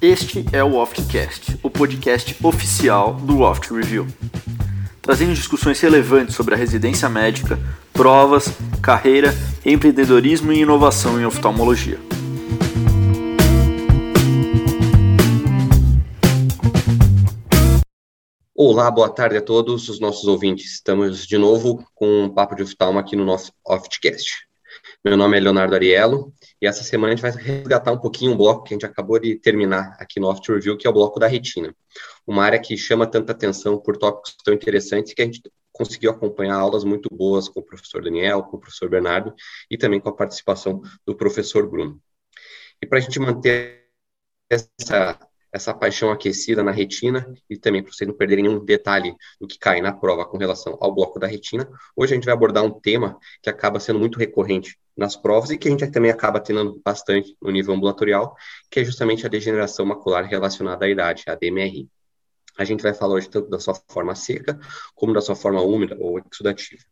Este é o Oftcast, o podcast oficial do Oft Review, trazendo discussões relevantes sobre a residência médica, provas, carreira, empreendedorismo e inovação em oftalmologia. Olá, boa tarde a todos os nossos ouvintes. Estamos de novo com um papo de oftalmo aqui no nosso Oftcast. Meu nome é Leonardo Ariello e essa semana a gente vai resgatar um pouquinho um bloco que a gente acabou de terminar aqui no Oft Review, que é o bloco da retina. Uma área que chama tanta atenção por tópicos tão interessantes que a gente conseguiu acompanhar aulas muito boas com o professor Daniel, com o professor Bernardo e também com a participação do professor Bruno. E para a gente manter essa essa paixão aquecida na retina e também para vocês não perderem nenhum detalhe do que cai na prova com relação ao bloco da retina. Hoje a gente vai abordar um tema que acaba sendo muito recorrente nas provas e que a gente também acaba tendo bastante no nível ambulatorial, que é justamente a degeneração macular relacionada à idade, a DMRI. A gente vai falar hoje tanto da sua forma seca como da sua forma úmida ou exudativa.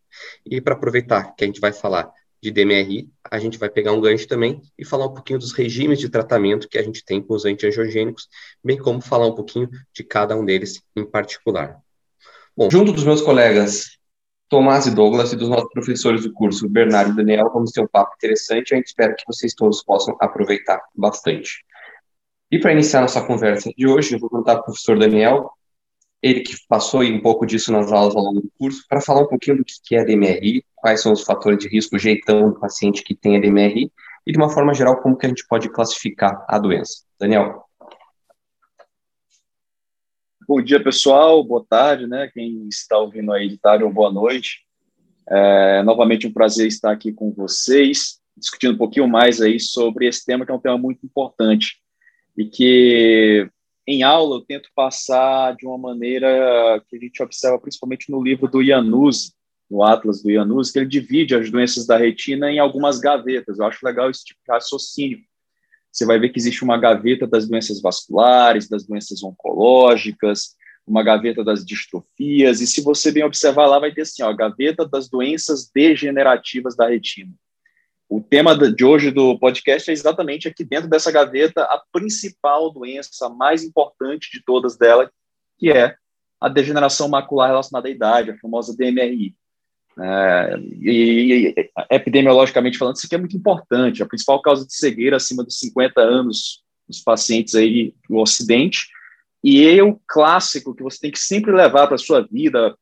E para aproveitar que a gente vai falar de DMRI, a gente vai pegar um gancho também e falar um pouquinho dos regimes de tratamento que a gente tem com os antiangiogênicos, bem como falar um pouquinho de cada um deles em particular. Bom, junto dos meus colegas Tomás e Douglas e dos nossos professores do curso, Bernardo e Daniel, vamos ter um papo interessante a gente espera que vocês todos possam aproveitar bastante. E para iniciar nossa conversa de hoje, eu vou contar para o professor Daniel ele que passou um pouco disso nas aulas ao longo do curso, para falar um pouquinho do que é DMRI, quais são os fatores de risco, o jeitão do paciente que tem a DMRI, e de uma forma geral, como que a gente pode classificar a doença. Daniel. Bom dia, pessoal. Boa tarde, né? Quem está ouvindo aí de tarde ou boa noite. É, novamente um prazer estar aqui com vocês, discutindo um pouquinho mais aí sobre esse tema, que é um tema muito importante e que em aula eu tento passar de uma maneira que a gente observa principalmente no livro do Iannuzzi, no Atlas do Iannuzzi, que ele divide as doenças da retina em algumas gavetas. Eu acho legal esse tipo de raciocínio. Você vai ver que existe uma gaveta das doenças vasculares, das doenças oncológicas, uma gaveta das distrofias, e se você bem observar lá, vai ter assim, ó, a gaveta das doenças degenerativas da retina. O tema de hoje do podcast é exatamente aqui dentro dessa gaveta a principal doença, a mais importante de todas delas, que é a degeneração macular relacionada à idade, a famosa DMRI. É, e, e, epidemiologicamente falando, isso aqui é muito importante. A principal causa de cegueira acima dos 50 anos nos pacientes aí no Ocidente. E é o clássico que você tem que sempre levar para a sua vida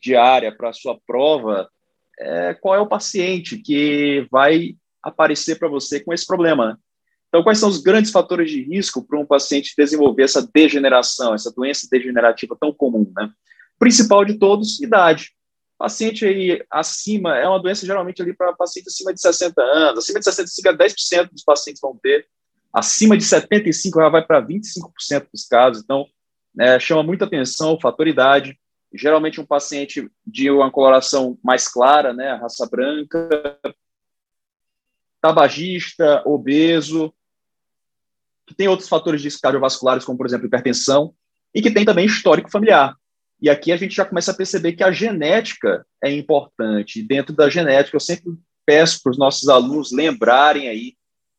diária, para a sua prova, é, qual é o paciente que vai aparecer para você com esse problema. Né? Então, quais são os grandes fatores de risco para um paciente desenvolver essa degeneração, essa doença degenerativa tão comum? Né? Principal de todos, idade. Paciente aí acima, é uma doença geralmente ali para paciente acima de 60 anos, acima de 65 a 10% dos pacientes vão ter, acima de 75 já vai para 25% dos casos, então é, chama muita atenção o fator idade, geralmente um paciente de uma coloração mais clara, né, raça branca, tabagista, obeso, que tem outros fatores de risco cardiovasculares, como, por exemplo, hipertensão, e que tem também histórico familiar. E aqui a gente já começa a perceber que a genética é importante. Dentro da genética, eu sempre peço para os nossos alunos lembrarem aí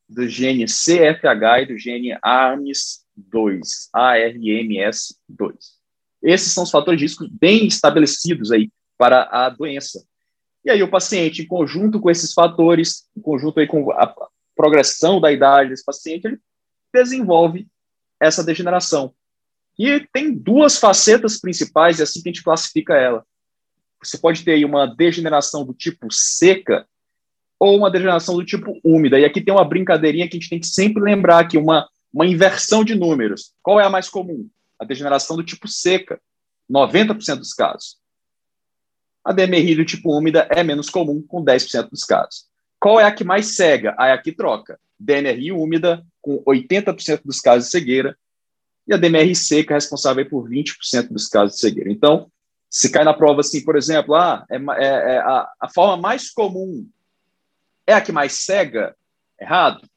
do gene CFH e do gene ARMS2, ARMS2. Esses são os fatores de risco bem estabelecidos aí para a doença. E aí o paciente, em conjunto com esses fatores, em conjunto aí com a progressão da idade desse paciente, ele desenvolve essa degeneração. E tem duas facetas principais, e é assim que a gente classifica ela. Você pode ter aí uma degeneração do tipo seca ou uma degeneração do tipo úmida. E aqui tem uma brincadeirinha que a gente tem que sempre lembrar que uma, uma inversão de números. Qual é a mais comum? a degeneração do tipo seca, 90% dos casos. A DMRI do tipo úmida é menos comum, com 10% dos casos. Qual é a que mais cega? A que troca. DMRI úmida, com 80% dos casos de cegueira, e a DMRI seca, responsável por 20% dos casos de cegueira. Então, se cai na prova assim, por exemplo, ah, é, é, é a, a forma mais comum é a que mais cega? Errado.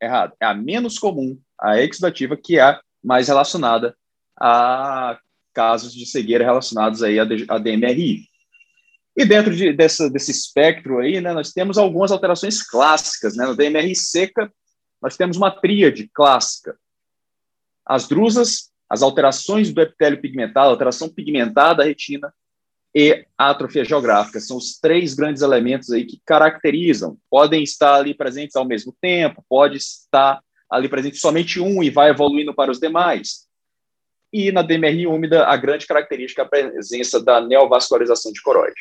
Errado. É a menos comum, a exudativa, que é a mais relacionada a casos de cegueira relacionados aí a DMRI. E dentro de, dessa, desse espectro aí, né, nós temos algumas alterações clássicas. Né? No DMR seca, nós temos uma tríade clássica. As drusas, as alterações do epitélio pigmentado, alteração pigmentada da retina e a atrofia geográfica. São os três grandes elementos aí que caracterizam. Podem estar ali presentes ao mesmo tempo, pode estar ali presente somente um e vai evoluindo para os demais. E na DMR úmida, a grande característica é a presença da neovascularização de coroide.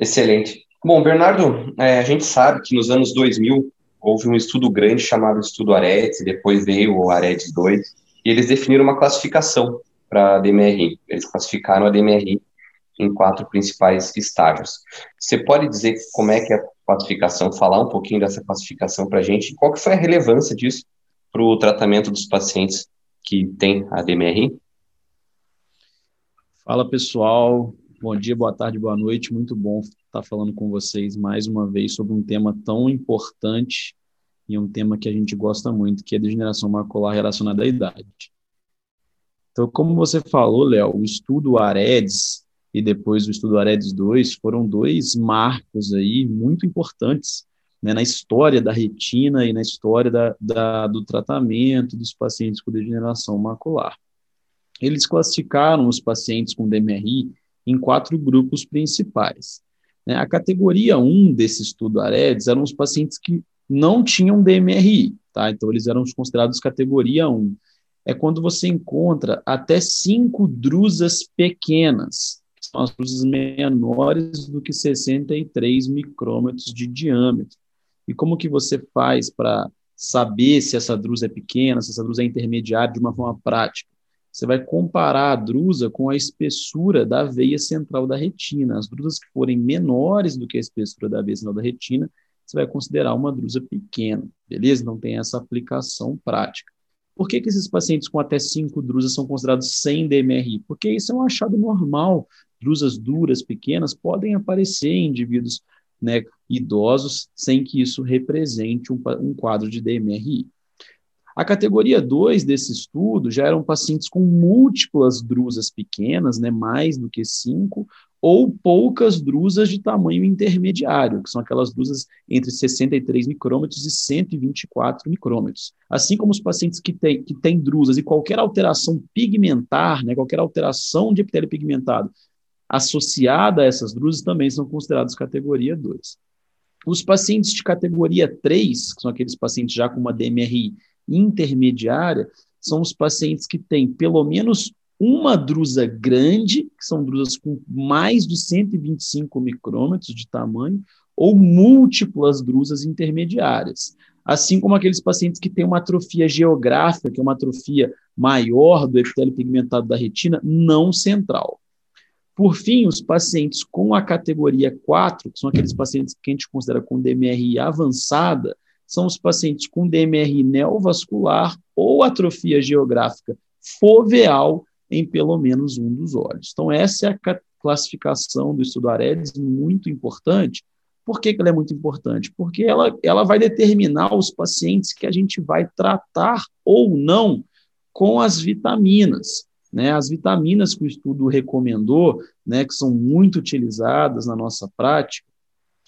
Excelente. Bom, Bernardo, é, a gente sabe que nos anos 2000 houve um estudo grande chamado Estudo AREDS, depois veio o AREDS 2, e eles definiram uma classificação para a DMRI. Eles classificaram a DMRI em quatro principais estágios. Você pode dizer como é que é a classificação, falar um pouquinho dessa classificação para a gente, qual que foi a relevância disso para o tratamento dos pacientes que têm a DMRI? Fala pessoal, Bom dia, boa tarde, boa noite. Muito bom estar falando com vocês mais uma vez sobre um tema tão importante e um tema que a gente gosta muito, que é a degeneração macular relacionada à idade. Então, como você falou, Léo, o estudo AREDS e depois o estudo AREDS 2 foram dois marcos aí muito importantes né, na história da retina e na história da, da, do tratamento dos pacientes com degeneração macular. Eles classificaram os pacientes com DMRI em quatro grupos principais. Né? A categoria 1 desse estudo AREDS eram os pacientes que não tinham DMRI, tá? então eles eram considerados categoria 1. É quando você encontra até cinco drusas pequenas, que são as drusas menores do que 63 micrômetros de diâmetro. E como que você faz para saber se essa drusa é pequena, se essa drusa é intermediária de uma forma prática? Você vai comparar a drusa com a espessura da veia central da retina. As drusas que forem menores do que a espessura da veia central da retina, você vai considerar uma drusa pequena, beleza? Não tem essa aplicação prática. Por que, que esses pacientes com até 5 drusas são considerados sem DMRI? Porque isso é um achado normal. Drusas duras, pequenas, podem aparecer em indivíduos né, idosos sem que isso represente um, um quadro de DMRI. A categoria 2 desse estudo já eram pacientes com múltiplas drusas pequenas, né, mais do que 5, ou poucas drusas de tamanho intermediário, que são aquelas drusas entre 63 micrômetros e 124 micrômetros. Assim como os pacientes que têm, que têm drusas e qualquer alteração pigmentar, né, qualquer alteração de epitélio pigmentado associada a essas drusas também são considerados categoria 2. Os pacientes de categoria 3, que são aqueles pacientes já com uma DMRI intermediária são os pacientes que têm pelo menos uma drusa grande, que são drusas com mais de 125 micrômetros de tamanho, ou múltiplas drusas intermediárias. Assim como aqueles pacientes que têm uma atrofia geográfica, que é uma atrofia maior do epitélio pigmentado da retina, não central. Por fim, os pacientes com a categoria 4, que são aqueles pacientes que a gente considera com DMRI avançada, são os pacientes com DMR neovascular ou atrofia geográfica foveal em pelo menos um dos olhos. Então, essa é a classificação do estudo AREDS, muito importante. Por que, que ela é muito importante? Porque ela, ela vai determinar os pacientes que a gente vai tratar ou não com as vitaminas. Né, as vitaminas que o estudo recomendou, né, que são muito utilizadas na nossa prática,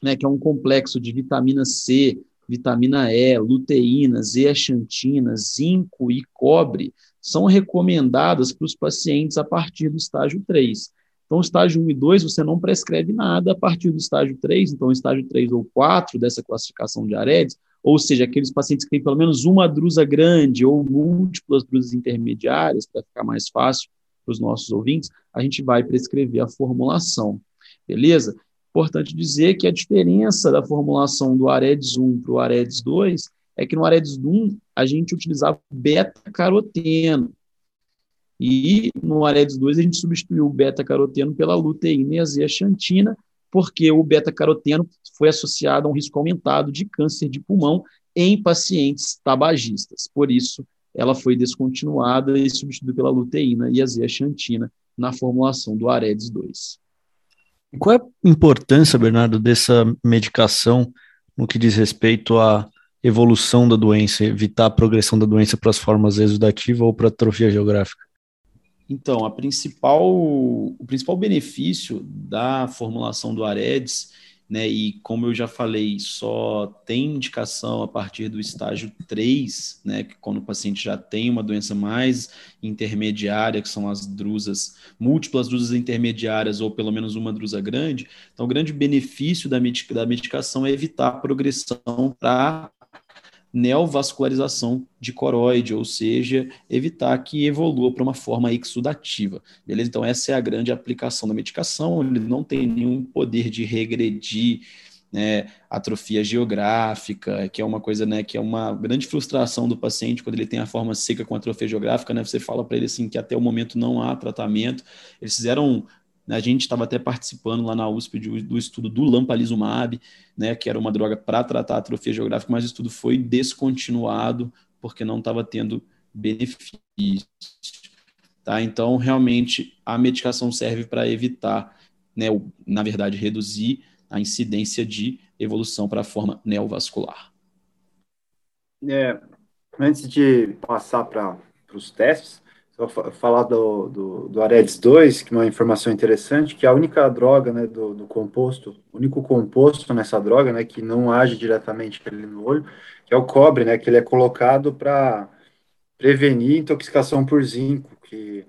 né, que é um complexo de vitamina C, vitamina E, luteína, zeaxantina, zinco e cobre são recomendadas para os pacientes a partir do estágio 3. Então, estágio 1 e 2, você não prescreve nada a partir do estágio 3, então, estágio 3 ou 4 dessa classificação de AREDS, ou seja, aqueles pacientes que têm pelo menos uma drusa grande ou múltiplas drusas intermediárias, para ficar mais fácil para os nossos ouvintes, a gente vai prescrever a formulação, beleza? Importante dizer que a diferença da formulação do AREDS 1 para o AREDS 2 é que no AREDS 1 a gente utilizava beta-caroteno. E no AREDS 2 a gente substituiu o beta-caroteno pela luteína e a zeaxantina, porque o beta-caroteno foi associado a um risco aumentado de câncer de pulmão em pacientes tabagistas. Por isso, ela foi descontinuada e substituída pela luteína e a zeaxantina na formulação do AREDS 2. Qual é a importância, Bernardo, dessa medicação no que diz respeito à evolução da doença, evitar a progressão da doença para as formas exudativa ou para a atrofia geográfica? Então, a principal, o principal benefício da formulação do AREDS né? E como eu já falei, só tem indicação a partir do estágio 3, né? Que quando o paciente já tem uma doença mais intermediária, que são as drusas, múltiplas drusas intermediárias ou pelo menos uma drusa grande. Então, o grande benefício da, medica, da medicação é evitar a progressão para neovascularização de coroide, ou seja, evitar que evolua para uma forma exudativa. Beleza? Então, essa é a grande aplicação da medicação, ele não tem nenhum poder de regredir né, atrofia geográfica, que é uma coisa, né, que é uma grande frustração do paciente quando ele tem a forma seca com atrofia geográfica, né, você fala para ele assim que até o momento não há tratamento. Eles fizeram? A gente estava até participando lá na USP do, do estudo do lampalizumab, né, que era uma droga para tratar atrofia geográfica, mas o estudo foi descontinuado porque não estava tendo benefício. Tá? Então, realmente, a medicação serve para evitar, né, na verdade, reduzir a incidência de evolução para a forma neovascular. É, antes de passar para os testes, falar do, do, do Aredes 2, que é uma informação interessante, que é a única droga né, do, do composto, o único composto nessa droga, né, que não age diretamente ali no olho, que é o cobre, né, que ele é colocado para prevenir intoxicação por zinco, que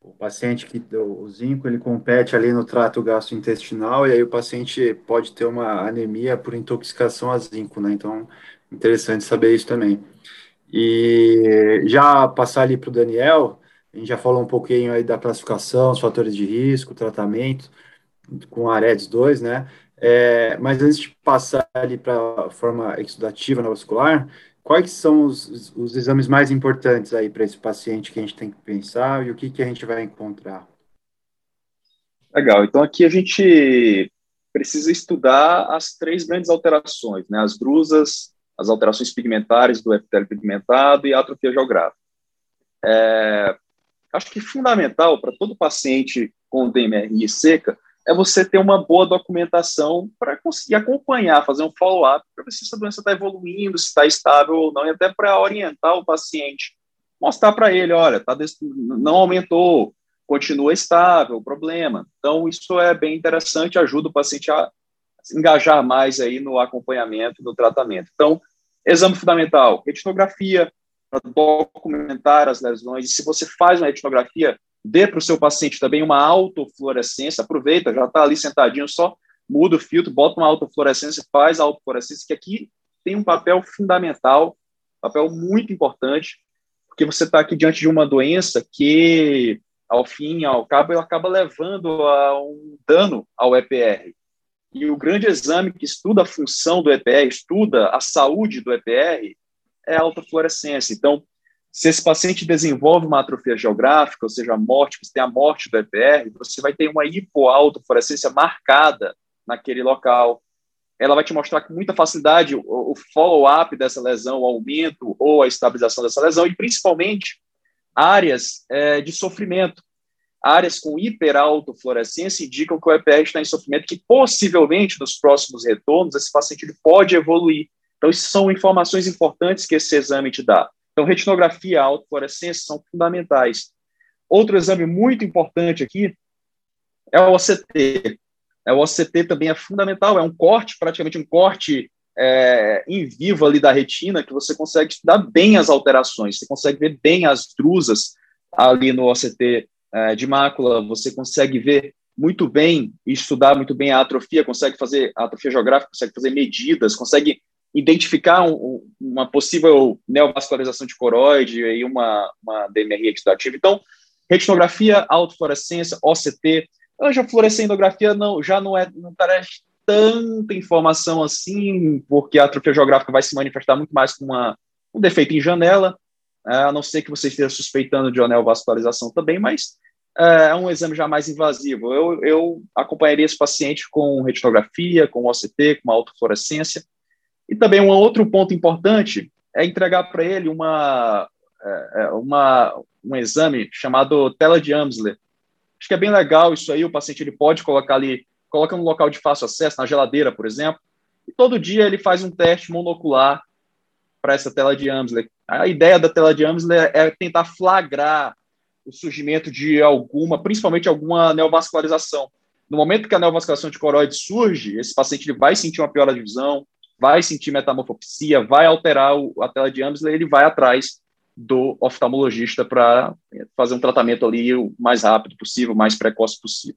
o paciente que o zinco ele compete ali no trato gastrointestinal e aí o paciente pode ter uma anemia por intoxicação a zinco, né? Então, interessante saber isso também. E já passar ali para o Daniel, a gente já falou um pouquinho aí da classificação, os fatores de risco, tratamento com a AREDS 2, né? É, mas antes de passar ali para a forma exudativa vascular, quais são os, os exames mais importantes aí para esse paciente que a gente tem que pensar e o que, que a gente vai encontrar? Legal, então aqui a gente precisa estudar as três grandes alterações, né? As drusas, as alterações pigmentares do epitélio pigmentado e a atrofia geográfica. É, acho que fundamental para todo paciente com DMRI seca é você ter uma boa documentação para conseguir acompanhar, fazer um follow-up para ver se essa doença está evoluindo, se está estável ou não, e até para orientar o paciente, mostrar para ele, olha, tá não aumentou, continua estável o problema. Então, isso é bem interessante, ajuda o paciente a engajar mais aí no acompanhamento, no tratamento. Então, exame fundamental, retinografia, documentar as lesões. E se você faz uma etnografia, dê para o seu paciente também uma autofluorescência, aproveita, já está ali sentadinho, só muda o filtro, bota uma autofluorescência, faz a autofluorescência, que aqui tem um papel fundamental, papel muito importante, porque você está aqui diante de uma doença que, ao fim, ao cabo, ela acaba levando a um dano ao EPR. E o grande exame que estuda a função do EPR, estuda a saúde do EPR, é a autofluorescência. Então, se esse paciente desenvolve uma atrofia geográfica, ou seja, a morte, você tem a morte do EPR, você vai ter uma hipoautofluorescência marcada naquele local. Ela vai te mostrar com muita facilidade o, o follow-up dessa lesão, o aumento ou a estabilização dessa lesão, e principalmente áreas é, de sofrimento. Áreas com hiperautofluorescência indicam que o EPR está em sofrimento, que possivelmente nos próximos retornos esse paciente pode evoluir. Então, são informações importantes que esse exame te dá. Então, retinografia e autofluorescência são fundamentais. Outro exame muito importante aqui é o OCT. É, o OCT também é fundamental, é um corte, praticamente um corte é, em vivo ali da retina, que você consegue estudar bem as alterações, você consegue ver bem as drusas ali no OCT é, de mácula, você consegue ver muito bem e estudar muito bem a atrofia, consegue fazer a atrofia geográfica, consegue fazer medidas, consegue identificar um, uma possível neovascularização de coroide e uma, uma DMRI oxidativa. Então, retinografia, autofluorescência, OCT, angiofluorescendografia não, já não, é, não traz tanta informação assim, porque a atrofia geográfica vai se manifestar muito mais com uma, um defeito em janela, é, a não ser que você esteja suspeitando de neovascularização também, mas é, é um exame já mais invasivo. Eu, eu acompanharia esse paciente com retinografia, com OCT, com autofluorescência, e também um outro ponto importante é entregar para ele uma, é, é, uma, um exame chamado tela de Amsler. Acho que é bem legal isso aí, o paciente ele pode colocar ali, coloca no local de fácil acesso, na geladeira, por exemplo, e todo dia ele faz um teste monocular para essa tela de Amsler. A ideia da tela de Amsler é tentar flagrar o surgimento de alguma, principalmente alguma neovascularização. No momento que a neovascularização de coroide surge, esse paciente ele vai sentir uma piora de visão, vai sentir metamorfopsia, vai alterar o, a tela de Amsler, ele vai atrás do oftalmologista para fazer um tratamento ali o mais rápido possível, o mais precoce possível.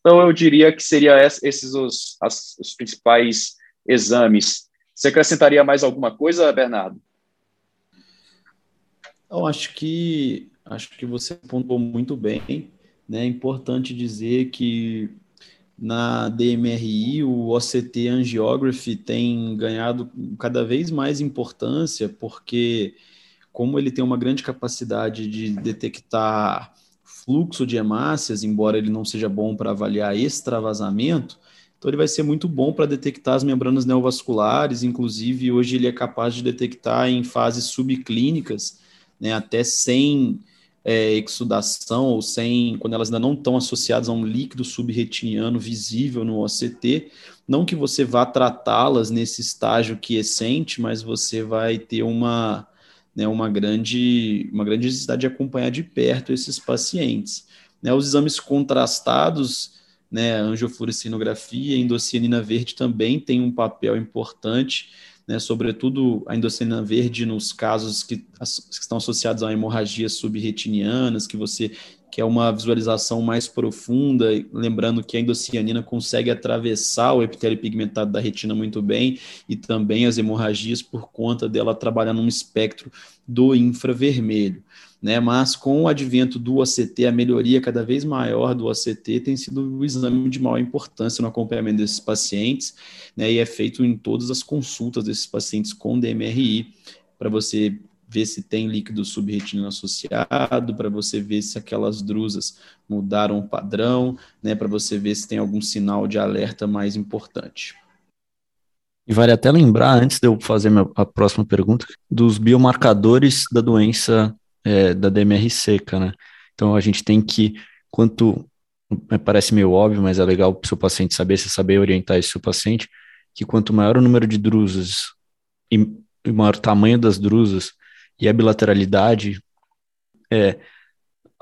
Então, eu diria que seria esses os, as, os principais exames. Você acrescentaria mais alguma coisa, Bernardo? Eu acho que acho que você pontuou muito bem. Né? É importante dizer que na DMRI o OCT Angiography tem ganhado cada vez mais importância, porque como ele tem uma grande capacidade de detectar fluxo de hemácias, embora ele não seja bom para avaliar extravasamento, então ele vai ser muito bom para detectar as membranas neovasculares, inclusive hoje ele é capaz de detectar em fases subclínicas, né, até sem é, exudação ou sem, quando elas ainda não estão associadas a um líquido subretiniano visível no OCT, não que você vá tratá-las nesse estágio quiescente, mas você vai ter uma né, uma, grande, uma grande necessidade de acompanhar de perto esses pacientes. Né, os exames contrastados, né, angiofluorescinografia endocianina verde também tem um papel importante, né, sobretudo a endocianina verde nos casos que, as, que estão associados a hemorragias subretinianas, que você que é uma visualização mais profunda, lembrando que a endocianina consegue atravessar o epitélio pigmentado da retina muito bem e também as hemorragias por conta dela trabalhar num espectro do infravermelho. Né? Mas com o advento do OCT, a melhoria cada vez maior do OCT tem sido o exame de maior importância no acompanhamento desses pacientes, né? E é feito em todas as consultas desses pacientes com DMRI, para você ver se tem líquido subretinino associado, para você ver se aquelas drusas mudaram o padrão, né, para você ver se tem algum sinal de alerta mais importante. E vale até lembrar, antes de eu fazer a próxima pergunta, dos biomarcadores da doença é, da DMR seca, né? Então a gente tem que, quanto parece meio óbvio, mas é legal para o seu paciente saber, se saber orientar esse seu paciente, que quanto maior o número de drusas e, e maior o tamanho das drusas, e a bilateralidade é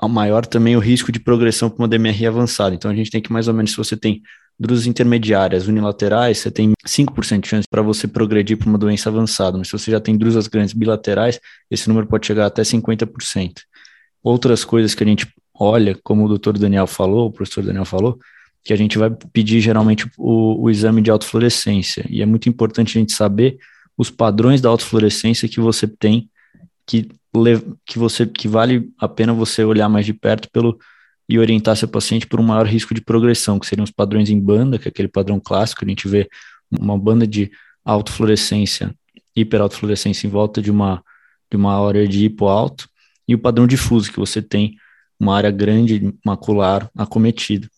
maior também o risco de progressão para uma DMR avançada. Então a gente tem que mais ou menos, se você tem drusas intermediárias unilaterais, você tem 5% de chance para você progredir para uma doença avançada, mas se você já tem drusas grandes bilaterais, esse número pode chegar até 50%. Outras coisas que a gente olha, como o doutor Daniel falou, o professor Daniel falou, que a gente vai pedir geralmente o, o exame de autofluorescência, e é muito importante a gente saber os padrões da autofluorescência que você tem que, que, você, que vale a pena você olhar mais de perto pelo e orientar seu paciente por um maior risco de progressão, que seriam os padrões em banda, que é aquele padrão clássico, a gente vê uma banda de autofluorescência, hiperautofluorescência em volta de uma, de uma área de hipoalto, e o padrão difuso, que você tem uma área grande macular acometida,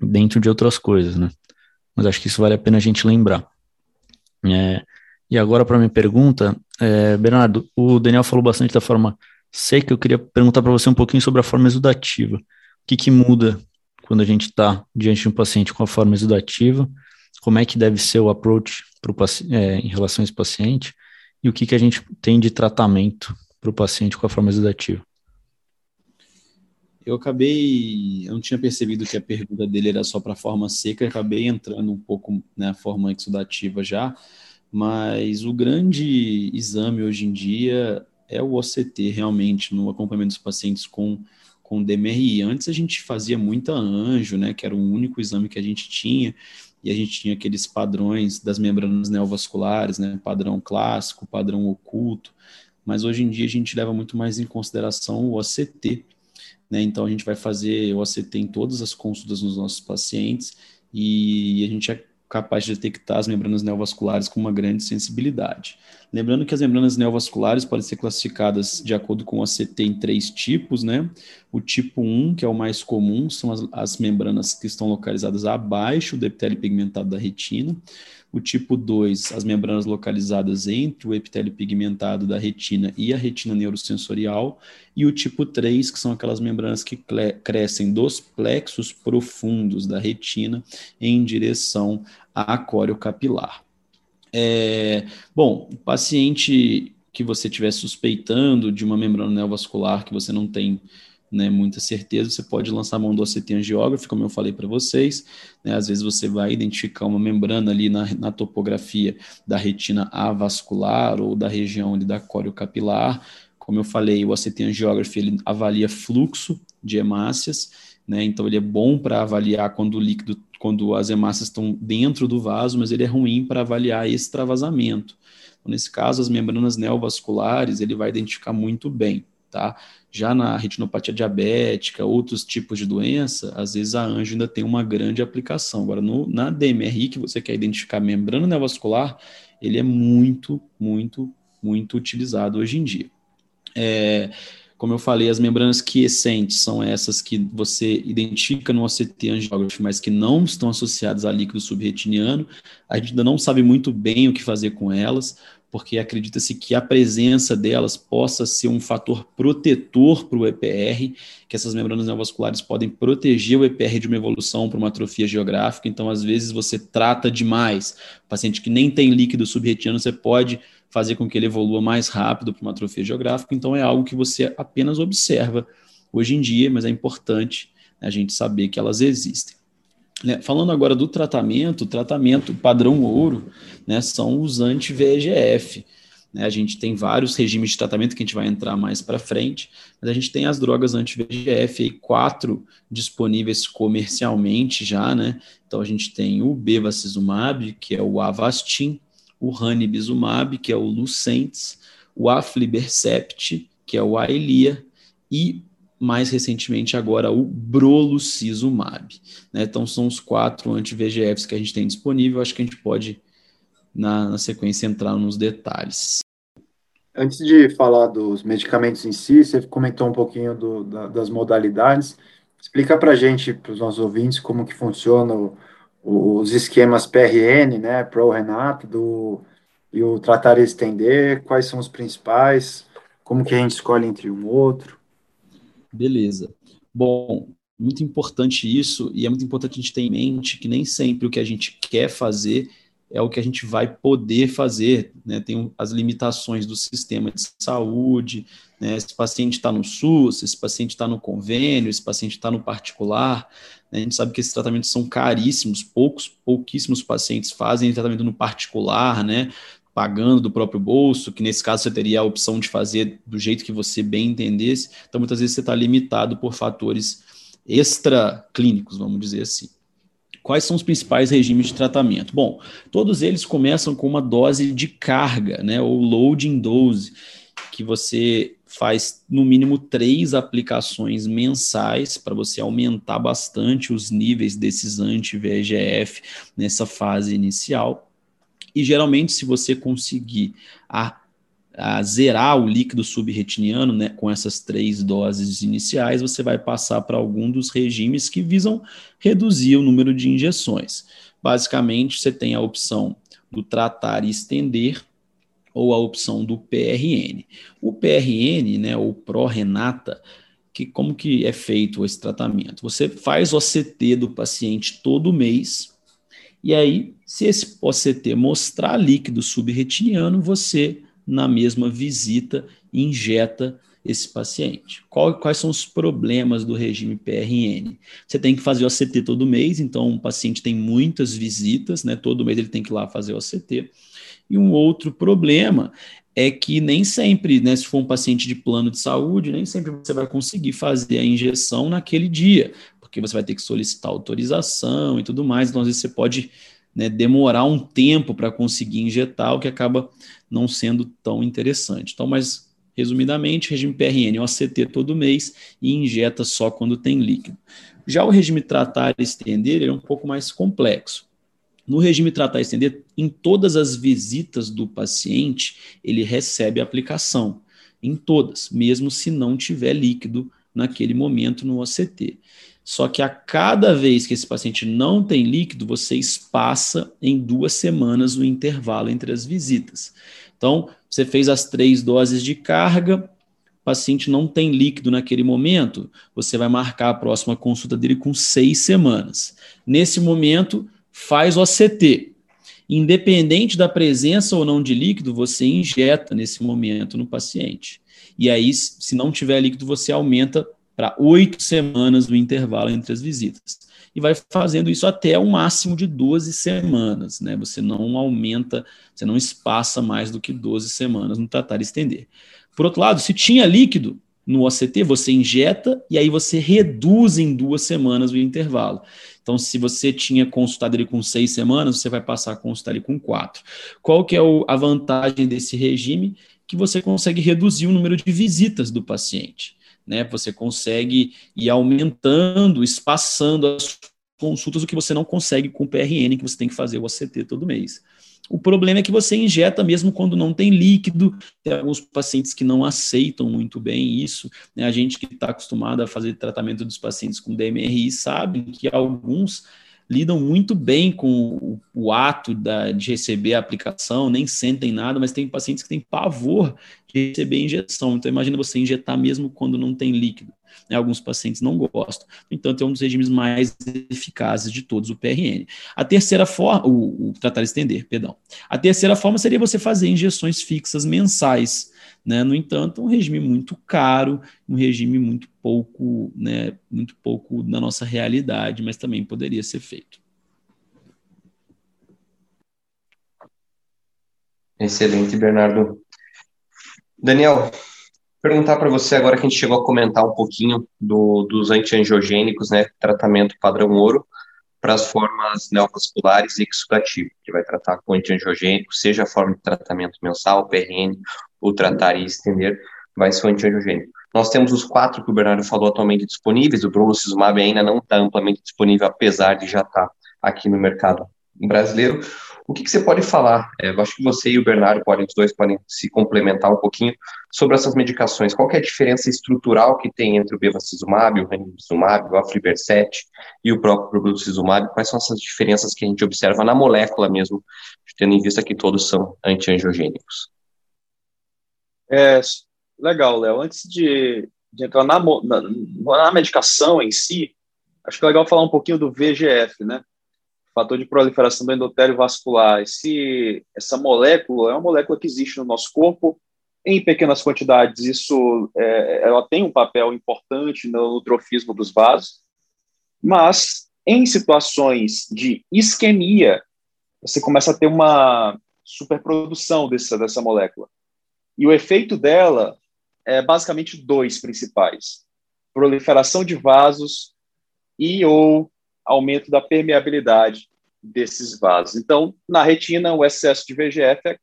dentro de outras coisas, né? Mas acho que isso vale a pena a gente lembrar. É, e agora para minha pergunta, é, Bernardo, o Daniel falou bastante da forma seca, eu queria perguntar para você um pouquinho sobre a forma exudativa. O que, que muda quando a gente está diante de um paciente com a forma exudativa? Como é que deve ser o approach pro, é, em relação a esse paciente? E o que, que a gente tem de tratamento para o paciente com a forma exudativa? Eu acabei, eu não tinha percebido que a pergunta dele era só para forma seca, acabei entrando um pouco na forma exudativa já, mas o grande exame hoje em dia é o OCT, realmente, no acompanhamento dos pacientes com, com DMRI. Antes a gente fazia muita anjo, né, que era o único exame que a gente tinha, e a gente tinha aqueles padrões das membranas neovasculares, né, padrão clássico, padrão oculto, mas hoje em dia a gente leva muito mais em consideração o OCT, né, então a gente vai fazer o OCT em todas as consultas nos nossos pacientes, e a gente capaz de detectar as membranas neovasculares com uma grande sensibilidade. Lembrando que as membranas neovasculares podem ser classificadas de acordo com a CT em três tipos, né? O tipo 1, que é o mais comum, são as, as membranas que estão localizadas abaixo do epitélio pigmentado da retina. O tipo 2, as membranas localizadas entre o epitélio pigmentado da retina e a retina neurosensorial. E o tipo 3, que são aquelas membranas que crescem dos plexos profundos da retina em direção à coreo-capilar. É, bom, paciente que você estiver suspeitando de uma membrana neovascular que você não tem né, muita certeza, você pode lançar a mão do OCT angiógrafo, como eu falei para vocês. Né, às vezes você vai identificar uma membrana ali na, na topografia da retina avascular ou da região ali da coreo-capilar. Como eu falei, o OCT angiógrafo ele avalia fluxo de hemácias, né, então ele é bom para avaliar quando o líquido, quando as hemácias estão dentro do vaso, mas ele é ruim para avaliar extravasamento. Então, nesse caso, as membranas neovasculares ele vai identificar muito bem, tá? Já na retinopatia diabética, outros tipos de doença, às vezes a anjo ainda tem uma grande aplicação. Agora, no, na DMRI, que você quer identificar membrana neovascular, ele é muito, muito, muito utilizado hoje em dia. É, como eu falei, as membranas quiescentes são essas que você identifica no OCT angiography, mas que não estão associadas a líquido subretiniano. A gente ainda não sabe muito bem o que fazer com elas porque acredita-se que a presença delas possa ser um fator protetor para o EPR, que essas membranas neovasculares podem proteger o EPR de uma evolução para uma atrofia geográfica. Então, às vezes, você trata demais. Paciente que nem tem líquido subretiniano, você pode fazer com que ele evolua mais rápido para uma atrofia geográfica. Então, é algo que você apenas observa hoje em dia, mas é importante a gente saber que elas existem. Né, falando agora do tratamento, o tratamento padrão ouro né, são os anti-VEGF. Né, a gente tem vários regimes de tratamento que a gente vai entrar mais para frente, mas a gente tem as drogas anti-VEGF, quatro disponíveis comercialmente já, né? Então a gente tem o bevacizumab, que é o Avastin, o ranibizumab, que é o Lucentis, o aflibercept, que é o Aelia, e mais recentemente agora o brolucizumab. Né? Então são os quatro anti-VEGFs que a gente tem disponível, acho que a gente pode, na, na sequência, entrar nos detalhes. Antes de falar dos medicamentos em si, você comentou um pouquinho do, da, das modalidades. Explica para a gente, para os nossos ouvintes, como que funciona o, os esquemas PRN, né, Pro Renato, do, e o tratar e estender, quais são os principais, como que a gente escolhe entre um outro. Beleza. Bom, muito importante isso, e é muito importante a gente ter em mente que nem sempre o que a gente quer fazer é o que a gente vai poder fazer, né? Tem as limitações do sistema de saúde, né? Esse paciente está no SUS, esse paciente está no convênio, esse paciente está no particular. A gente sabe que esses tratamentos são caríssimos, poucos, pouquíssimos pacientes fazem tratamento no particular, né? pagando do próprio bolso, que nesse caso você teria a opção de fazer do jeito que você bem entendesse. Então, muitas vezes você está limitado por fatores extraclínicos, vamos dizer assim. Quais são os principais regimes de tratamento? Bom, todos eles começam com uma dose de carga, né, ou loading dose, que você faz no mínimo três aplicações mensais para você aumentar bastante os níveis desses anti-VEGF nessa fase inicial. E geralmente, se você conseguir a, a zerar o líquido subretiniano né, com essas três doses iniciais, você vai passar para algum dos regimes que visam reduzir o número de injeções. Basicamente, você tem a opção do tratar e estender ou a opção do PRN. O PRN, né, ou Pro-Renata, que como que é feito esse tratamento? Você faz o CT do paciente todo mês, e aí, se esse OCT mostrar líquido subretiniano, você, na mesma visita, injeta esse paciente. Qual, quais são os problemas do regime PRN? Você tem que fazer o OCT todo mês, então um paciente tem muitas visitas, né? Todo mês ele tem que ir lá fazer o OCT. E um outro problema é que nem sempre, né, se for um paciente de plano de saúde, nem sempre você vai conseguir fazer a injeção naquele dia, porque você vai ter que solicitar autorização e tudo mais, então às vezes você pode né, demorar um tempo para conseguir injetar, o que acaba não sendo tão interessante. Então, mas resumidamente, regime PRN, OCT todo mês e injeta só quando tem líquido. Já o regime tratar e estender é um pouco mais complexo. No regime tratar e estender, em todas as visitas do paciente, ele recebe a aplicação. Em todas, mesmo se não tiver líquido naquele momento no OCT. Só que a cada vez que esse paciente não tem líquido, você espaça em duas semanas o intervalo entre as visitas. Então, você fez as três doses de carga, paciente não tem líquido naquele momento, você vai marcar a próxima consulta dele com seis semanas. Nesse momento, faz o ACT. Independente da presença ou não de líquido, você injeta nesse momento no paciente. E aí, se não tiver líquido, você aumenta para oito semanas o intervalo entre as visitas. E vai fazendo isso até um máximo de 12 semanas, né? Você não aumenta, você não espaça mais do que 12 semanas no tratar e estender. Por outro lado, se tinha líquido, no OCT, você injeta e aí você reduz em duas semanas o intervalo. Então, se você tinha consultado ele com seis semanas, você vai passar a consultar ele com quatro. Qual que é o, a vantagem desse regime? Que você consegue reduzir o número de visitas do paciente. Né? Você consegue ir aumentando, espaçando as consultas, o que você não consegue com o PRN, que você tem que fazer o OCT todo mês. O problema é que você injeta mesmo quando não tem líquido. Tem alguns pacientes que não aceitam muito bem isso. Né? A gente que está acostumado a fazer tratamento dos pacientes com DMRI sabe que alguns lidam muito bem com o, o ato da, de receber a aplicação, nem sentem nada, mas tem pacientes que têm pavor de receber injeção. Então, imagina você injetar mesmo quando não tem líquido. Né? Alguns pacientes não gostam. Então, é um dos regimes mais eficazes de todos, o PRN. A terceira forma, o, o tratar estender, perdão. A terceira forma seria você fazer injeções fixas mensais. Né? No entanto, um regime muito caro, um regime muito pouco, né, muito pouco na nossa realidade, mas também poderia ser feito. Excelente, Bernardo. Daniel, perguntar para você agora que a gente chegou a comentar um pouquinho do, dos antiangiogênicos, né, tratamento padrão ouro, para as formas neovasculares e exudativo, que vai tratar com antiangiogênico, seja a forma de tratamento mensal, PRN, ou tratar e estender, vai ser o antiangiogênico. Nós temos os quatro que o Bernardo falou atualmente disponíveis, o brolucizumab ainda não está amplamente disponível, apesar de já estar tá aqui no mercado brasileiro. O que, que você pode falar? É, eu acho que você e o Bernardo podem, os dois podem se complementar um pouquinho sobre essas medicações. Qual é a diferença estrutural que tem entre o bevacizumab, o ranibizumab, o aflibercept e o próprio brolucizumab? Quais são essas diferenças que a gente observa na molécula mesmo, tendo em vista que todos são antiangiogênicos? É, legal, Léo. Antes de, de entrar na, na, na medicação em si, acho que é legal falar um pouquinho do VGF, né? Fator de proliferação do endotélio vascular. Esse, essa molécula é uma molécula que existe no nosso corpo em pequenas quantidades. Isso é, ela tem um papel importante no trofismo dos vasos, mas em situações de isquemia, você começa a ter uma superprodução dessa, dessa molécula. E o efeito dela é basicamente dois principais: proliferação de vasos e ou aumento da permeabilidade desses vasos. Então, na retina, o excesso de VEGF é, de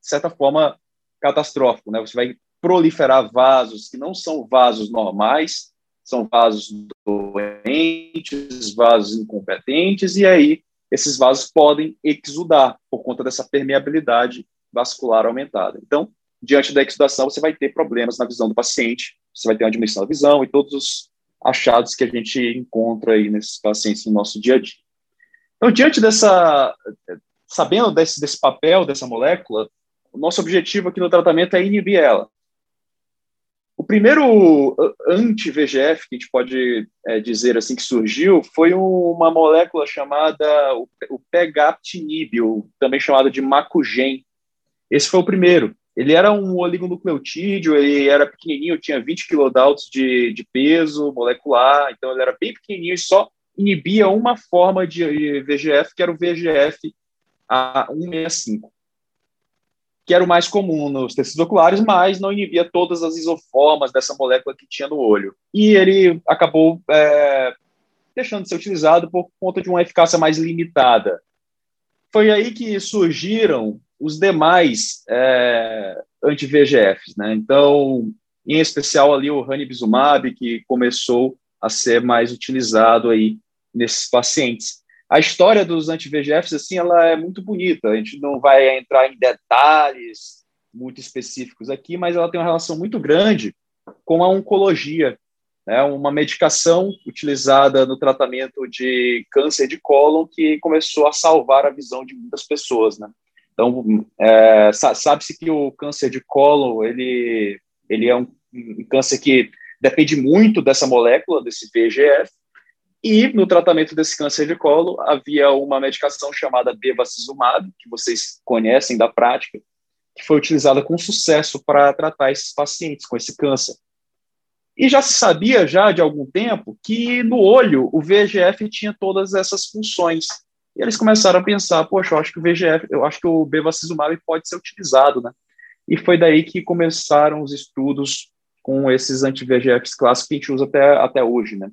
certa forma, catastrófico. Né? Você vai proliferar vasos que não são vasos normais, são vasos doentes, vasos incompetentes, e aí esses vasos podem exudar por conta dessa permeabilidade vascular aumentada. Então, diante da exudação, você vai ter problemas na visão do paciente, você vai ter uma diminuição da visão e todos os achados que a gente encontra aí nesses pacientes no nosso dia a dia. Então, diante dessa, sabendo desse, desse papel dessa molécula, o nosso objetivo aqui no tratamento é inibir ela. O primeiro anti-VGF que a gente pode é, dizer assim que surgiu foi uma molécula chamada o, o pegaptinib, também chamada de macugen. Esse foi o primeiro. Ele era um oligonucleotídeo, ele era pequenininho, tinha 20 kilodaltos de, de peso molecular, então ele era bem pequenininho e só inibia uma forma de VGF, que era o VGF A165, que era o mais comum nos tecidos oculares, mas não inibia todas as isoformas dessa molécula que tinha no olho. E ele acabou é, deixando de ser utilizado por conta de uma eficácia mais limitada. Foi aí que surgiram os demais é, anti-VEGFs, né? Então, em especial ali o ranibizumab, que começou a ser mais utilizado aí nesses pacientes. A história dos anti-VEGFs, assim, ela é muito bonita. A gente não vai entrar em detalhes muito específicos aqui, mas ela tem uma relação muito grande com a oncologia, né? Uma medicação utilizada no tratamento de câncer de cólon que começou a salvar a visão de muitas pessoas, né? Então, é, sabe-se que o câncer de colo, ele, ele é um, um, câncer que depende muito dessa molécula, desse VEGF, e no tratamento desse câncer de colo havia uma medicação chamada bevacizumab, que vocês conhecem da prática, que foi utilizada com sucesso para tratar esses pacientes com esse câncer. E já se sabia já de algum tempo que no olho o VEGF tinha todas essas funções. E eles começaram a pensar, poxa, eu acho que o VEGF, eu acho que o bevacizumab pode ser utilizado, né? E foi daí que começaram os estudos com esses anti-VEGFs clássicos que a gente usa até, até hoje, né?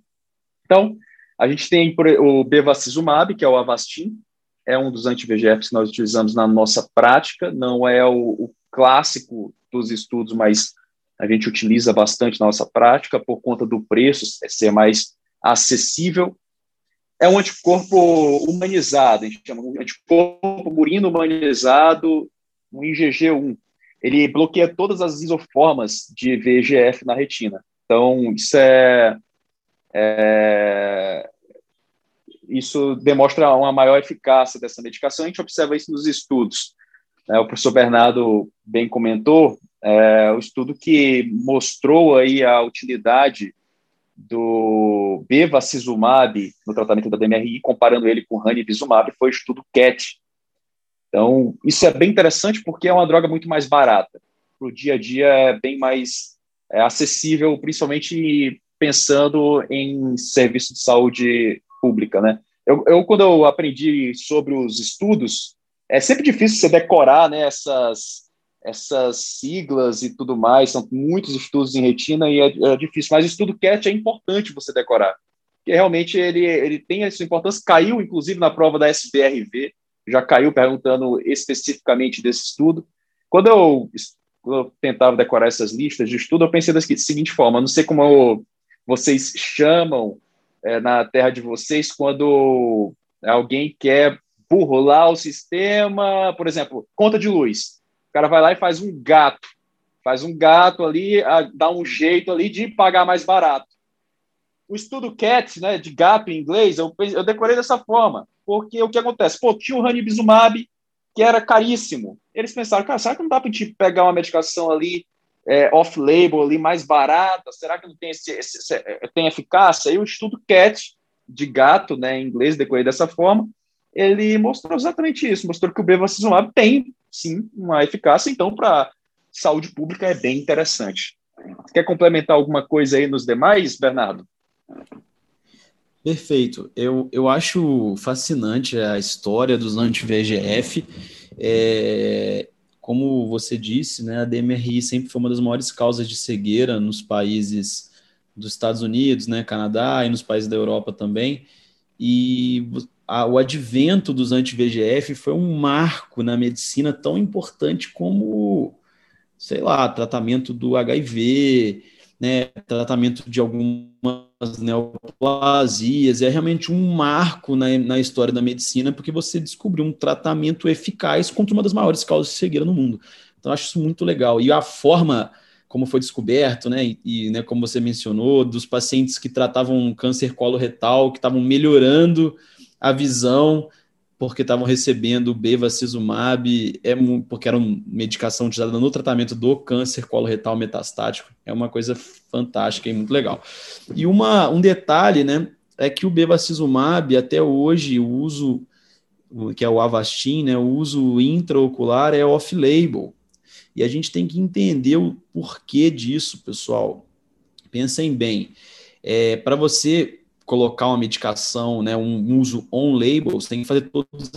Então, a gente tem o bevacizumab, que é o Avastin, é um dos anti-VEGFs que nós utilizamos na nossa prática, não é o, o clássico dos estudos, mas a gente utiliza bastante na nossa prática por conta do preço ser mais acessível. É um anticorpo humanizado, a gente chama um anticorpo murino humanizado, um IgG1. Ele bloqueia todas as isoformas de VEGF na retina. Então, isso é, é isso demonstra uma maior eficácia dessa medicação. A gente observa isso nos estudos. É, o professor Bernardo bem comentou é, o estudo que mostrou aí a utilidade do bevacizumab no tratamento da DMRI, comparando ele com ranibizumab, foi o estudo CAT. Então, isso é bem interessante porque é uma droga muito mais barata. Para o dia a dia é bem mais é, acessível, principalmente pensando em serviço de saúde pública, né? Eu, eu, quando eu aprendi sobre os estudos, é sempre difícil você decorar né, essas, essas siglas e tudo mais, são muitos estudos em retina e é, é difícil, mas o estudo CAT é importante você decorar, porque realmente ele, ele tem essa importância, caiu inclusive na prova da SBRV, já caiu perguntando especificamente desse estudo. Quando eu, quando eu tentava decorar essas listas de estudo, eu pensei da seguinte forma, não sei como eu, vocês chamam é, na terra de vocês quando alguém quer burlar o sistema, por exemplo, conta de luz. O cara vai lá e faz um gato, faz um gato ali, dá um jeito ali de pagar mais barato. O estudo CAT, né, de GAP em inglês, eu, eu decorei dessa forma, porque o que acontece? Pô, tinha o ranibizumab, que era caríssimo. Eles pensaram, cara, será que não dá para gente pegar uma medicação ali é, off-label ali mais barata? Será que não tem, esse, esse, esse, é, tem eficácia? Aí o estudo CAT de gato, né, em inglês, decorei dessa forma, ele mostrou exatamente isso, mostrou que o bevacizumab tem, sim, uma eficácia, então, para saúde pública é bem interessante. Quer complementar alguma coisa aí nos demais, Bernardo? Perfeito. Eu, eu acho fascinante a história dos anti-VEGF. É, como você disse, né, a DMRI sempre foi uma das maiores causas de cegueira nos países dos Estados Unidos, né, Canadá e nos países da Europa também. E a, o advento dos anti-VGF foi um marco na medicina tão importante como, sei lá, tratamento do HIV, né, tratamento de algumas neoplasias. É realmente um marco na, na história da medicina, porque você descobriu um tratamento eficaz contra uma das maiores causas de cegueira no mundo. Então, acho isso muito legal. E a forma como foi descoberto, né, e, e né, como você mencionou, dos pacientes que tratavam câncer coloretal, que estavam melhorando a visão porque estavam recebendo bevacizumab, é, porque era uma medicação utilizada no tratamento do câncer coloretal metastático. É uma coisa fantástica e muito legal. E uma, um detalhe, né, é que o bevacizumab, até hoje, o uso, que é o Avastin, né, o uso intraocular é off-label. E a gente tem que entender o porquê disso, pessoal. Pensem bem. É, Para você colocar uma medicação, né, um uso on-label, você tem que fazer todos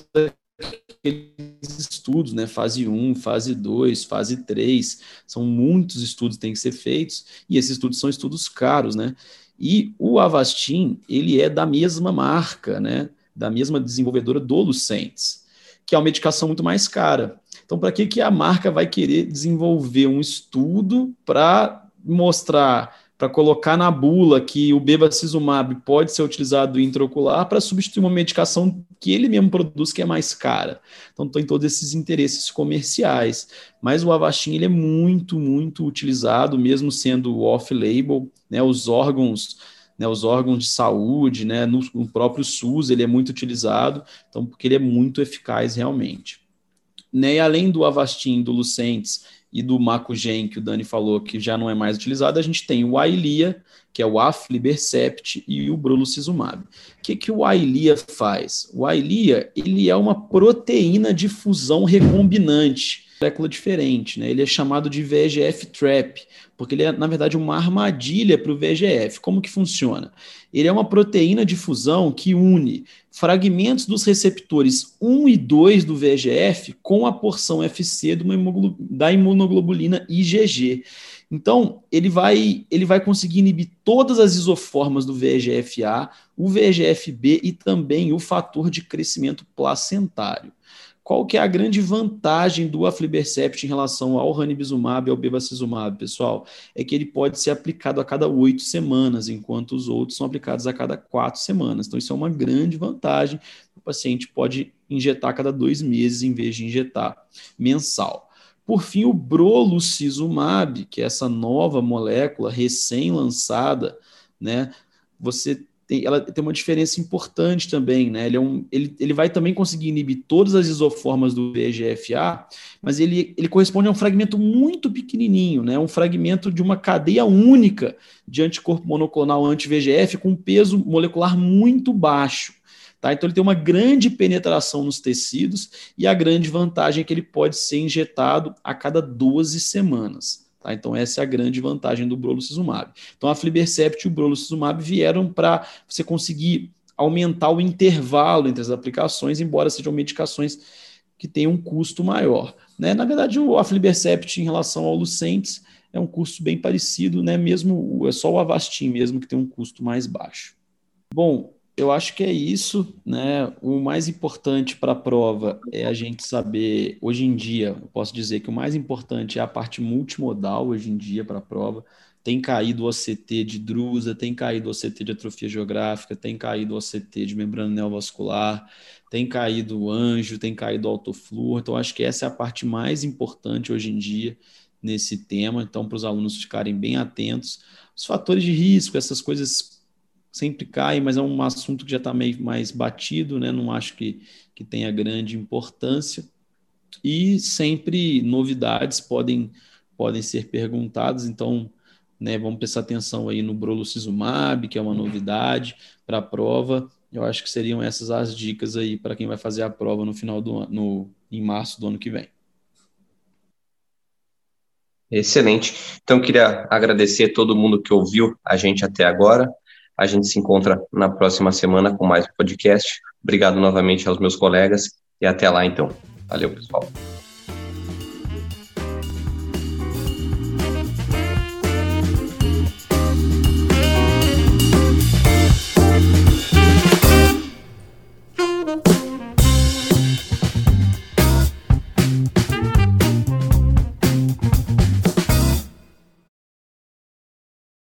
aqueles estudos, né, fase 1, fase 2, fase 3, são muitos estudos que têm que ser feitos, e esses estudos são estudos caros, né, e o Avastin, ele é da mesma marca, né, da mesma desenvolvedora do Lucentes, que é uma medicação muito mais cara. Então, para que, que a marca vai querer desenvolver um estudo para mostrar para colocar na bula que o bevacizumab pode ser utilizado intraocular para substituir uma medicação que ele mesmo produz que é mais cara. Então tem todos esses interesses comerciais. Mas o Avastin ele é muito, muito utilizado, mesmo sendo off-label, né? Os órgãos né, os órgãos de saúde, né, no, no, próprio SUS, ele é muito utilizado, então, porque ele é muito eficaz realmente. Né, e além do Avastin, do Lucentes e do Macugen, que o Dani falou que já não é mais utilizado, a gente tem o Ailia, que é o Aflibercept, e o Brulucizumab. O que, que o Ailia faz? O Ailia ele é uma proteína de fusão recombinante. Molécula diferente, né? Ele é chamado de VEGF trap, porque ele é, na verdade, uma armadilha para o VEGF. Como que funciona? Ele é uma proteína de fusão que une fragmentos dos receptores 1 e 2 do VEGF com a porção FC da imunoglobulina IgG. Então, ele vai, ele vai conseguir inibir todas as isoformas do VEGF-A, o VEGF-B e também o fator de crescimento placentário. Qual que é a grande vantagem do aflibercept em relação ao ranibizumab e ao bevacizumab, pessoal? É que ele pode ser aplicado a cada oito semanas, enquanto os outros são aplicados a cada quatro semanas. Então, isso é uma grande vantagem. O paciente pode injetar a cada dois meses em vez de injetar mensal. Por fim, o brolucizumab, que é essa nova molécula recém-lançada, né? Você tem, ela tem uma diferença importante também, né? Ele, é um, ele, ele vai também conseguir inibir todas as isoformas do VEGF-A, mas ele, ele corresponde a um fragmento muito pequenininho, né? Um fragmento de uma cadeia única de anticorpo monoclonal anti-VEGF com peso molecular muito baixo. Tá? Então ele tem uma grande penetração nos tecidos e a grande vantagem é que ele pode ser injetado a cada 12 semanas. Tá? Então, essa é a grande vantagem do brolucizumab. Então, a Flibercept e o brolucizumab vieram para você conseguir aumentar o intervalo entre as aplicações, embora sejam medicações que têm um custo maior. Né? Na verdade, o Aflibercept em relação ao Lucentes é um custo bem parecido, né? mesmo é só o Avastin mesmo que tem um custo mais baixo. Bom, eu acho que é isso, né? O mais importante para a prova é a gente saber, hoje em dia, eu posso dizer que o mais importante é a parte multimodal hoje em dia para a prova. Tem caído o OCT de drusa, tem caído o OCT de atrofia geográfica, tem caído o OCT de membrana neovascular, tem caído o anjo, tem caído o autofluor. Então, acho que essa é a parte mais importante hoje em dia nesse tema. Então, para os alunos ficarem bem atentos. Os fatores de risco, essas coisas sempre cai, mas é um assunto que já está meio mais batido, né? Não acho que, que tenha grande importância. E sempre novidades podem, podem ser perguntadas, então né, vamos prestar atenção aí no Brolucizumab, que é uma novidade para a prova. Eu acho que seriam essas as dicas aí para quem vai fazer a prova no final do ano, no, em março do ano que vem. Excelente. Então, queria agradecer a todo mundo que ouviu a gente até agora. A gente se encontra na próxima semana com mais podcast. Obrigado novamente aos meus colegas e até lá então. Valeu, pessoal.